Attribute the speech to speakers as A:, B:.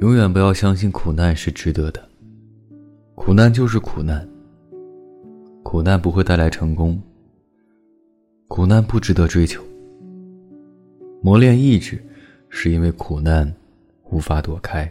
A: 永远不要相信苦难是值得的，苦难就是苦难，苦难不会带来成功，苦难不值得追求。磨练意志，是因为苦难无法躲开。